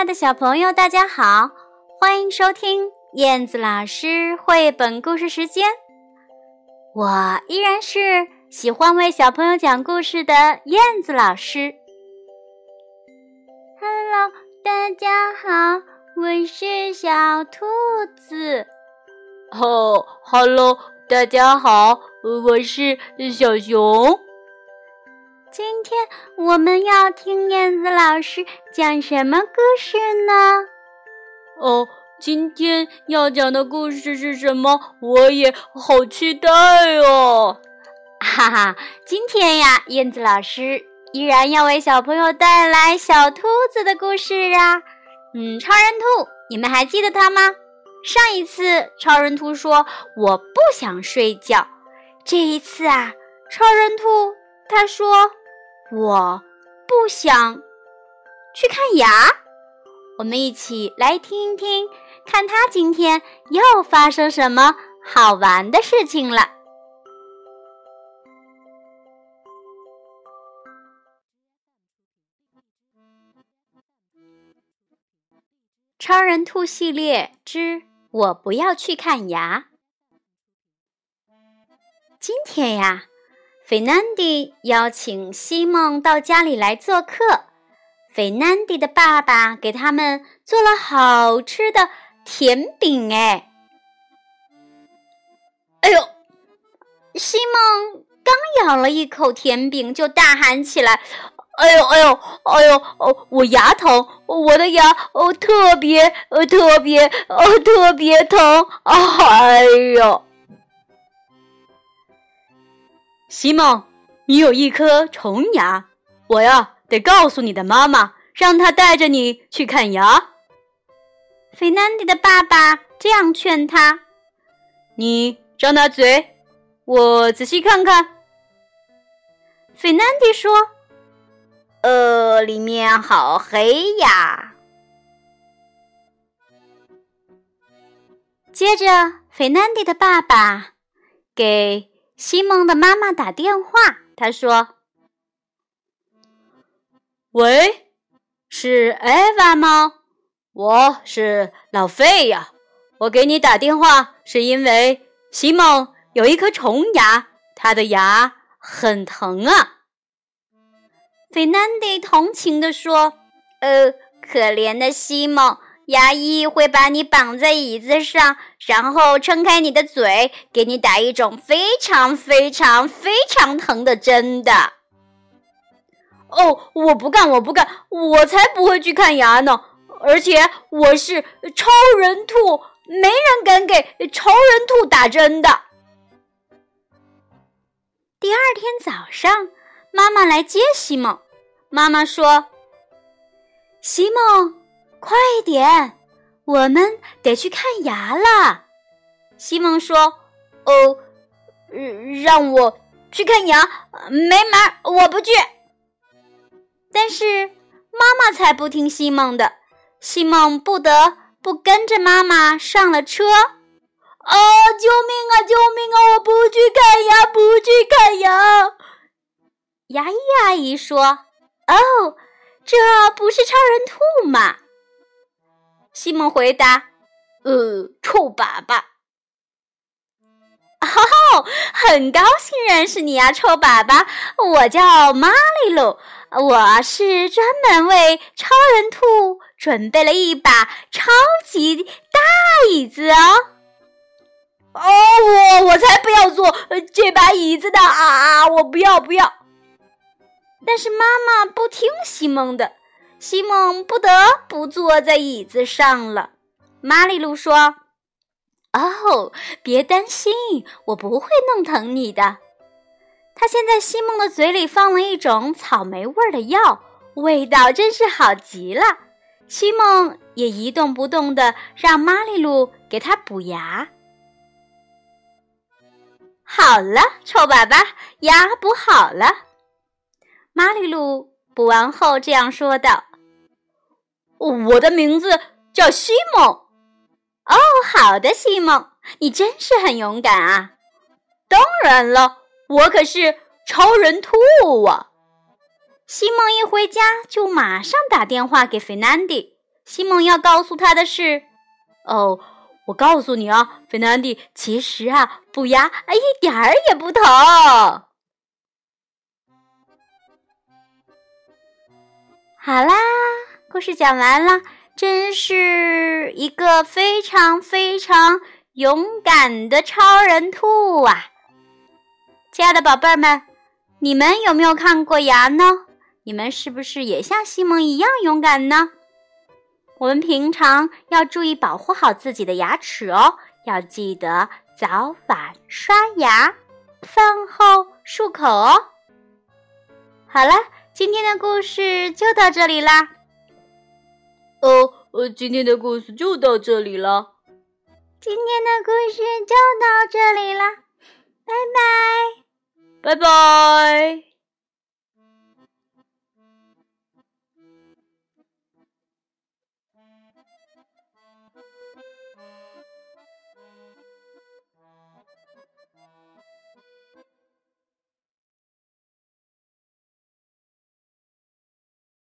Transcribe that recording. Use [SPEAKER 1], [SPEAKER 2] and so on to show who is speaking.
[SPEAKER 1] 亲爱的小朋友，大家好，欢迎收听燕子老师绘本故事时间。我依然是喜欢为小朋友讲故事的燕子老师。Hello，大家好，我是小兔子。
[SPEAKER 2] 哦，Hello，大家好，我是小熊。
[SPEAKER 1] 今天我们要听燕子老师讲什么故事呢？
[SPEAKER 2] 哦，今天要讲的故事是什么？我也好期待哦！
[SPEAKER 1] 哈哈，今天呀，燕子老师依然要为小朋友带来小兔子的故事啊。嗯，超人兔，你们还记得它吗？上一次超人兔说我不想睡觉，这一次啊，超人兔他说。我不想去看牙，我们一起来听一听，看他今天又发生什么好玩的事情了。超人兔系列之我不要去看牙，今天呀。费南迪邀请西蒙到家里来做客。费南迪的爸爸给他们做了好吃的甜饼。哎，哎呦！西蒙刚咬了一口甜饼，就大喊起来：“哎呦，哎呦，哎呦！哦，我牙疼，我的牙哦特别呃特别哦特别疼！哎呦！”
[SPEAKER 2] 西蒙，你有一颗虫牙，我呀得告诉你的妈妈，让她带着你去看牙。
[SPEAKER 1] 费南迪的爸爸这样劝他：“
[SPEAKER 2] 你张大嘴，我仔细看看。”
[SPEAKER 1] 费南迪说：“呃，里面好黑呀。”接着，费南迪的爸爸给。西蒙的妈妈打电话，她说：“
[SPEAKER 2] 喂，是艾娃吗？我是老费呀。我给你打电话是因为西蒙有一颗虫牙，他的牙很疼啊。”
[SPEAKER 1] 费南迪同情地说：“呃，可怜的西蒙。”牙医会把你绑在椅子上，然后撑开你的嘴，给你打一种非常非常非常疼的针的。
[SPEAKER 2] 哦，我不干，我不干，我才不会去看牙呢！而且我是超人兔，没人敢给超人兔打针的。
[SPEAKER 1] 第二天早上，妈妈来接西蒙，妈妈说：“西蒙。”快点，我们得去看牙了。西蒙说：“
[SPEAKER 2] 哦，让我去看牙，没门，我不去。”
[SPEAKER 1] 但是妈妈才不听西蒙的，西蒙不得不跟着妈妈上了车。
[SPEAKER 2] 啊！救命啊！救命啊！我不去看牙，不去看牙。
[SPEAKER 1] 牙医阿姨说：“哦，这不是超人兔吗？”西蒙回答：“
[SPEAKER 2] 呃，臭粑粑。”
[SPEAKER 1] 哦，很高兴认识你啊，臭粑粑。我叫玛丽露，我是专门为超人兔准备了一把超级大椅子哦。
[SPEAKER 2] 哦，我我才不要坐这把椅子的啊！我不要不要。
[SPEAKER 1] 但是妈妈不听西蒙的。西蒙不得不坐在椅子上了。玛丽露说：“哦，别担心，我不会弄疼你的。”他先在西蒙的嘴里放了一种草莓味的药，味道真是好极了。西蒙也一动不动的让玛丽露给他补牙。好了，臭粑粑，牙补好了。玛丽露补完后这样说道。
[SPEAKER 2] 我的名字叫西蒙。
[SPEAKER 1] 哦，好的，西蒙，你真是很勇敢啊！
[SPEAKER 2] 当然了，我可是超人兔啊！
[SPEAKER 1] 西蒙一回家就马上打电话给费南迪。西蒙要告诉他的是：
[SPEAKER 2] 哦，我告诉你啊，费南迪，其实啊，补牙一点儿也不疼。
[SPEAKER 1] 好啦，故事讲完了，真是一个非常非常勇敢的超人兔啊！亲爱的宝贝儿们，你们有没有看过牙呢？你们是不是也像西蒙一样勇敢呢？我们平常要注意保护好自己的牙齿哦，要记得早晚刷牙，饭后漱口哦。好了，今天的故事就到这里啦。
[SPEAKER 2] 哦，呃，今天的故事就到这里了。
[SPEAKER 1] 今天的故事就到这里了，拜拜，
[SPEAKER 2] 拜拜。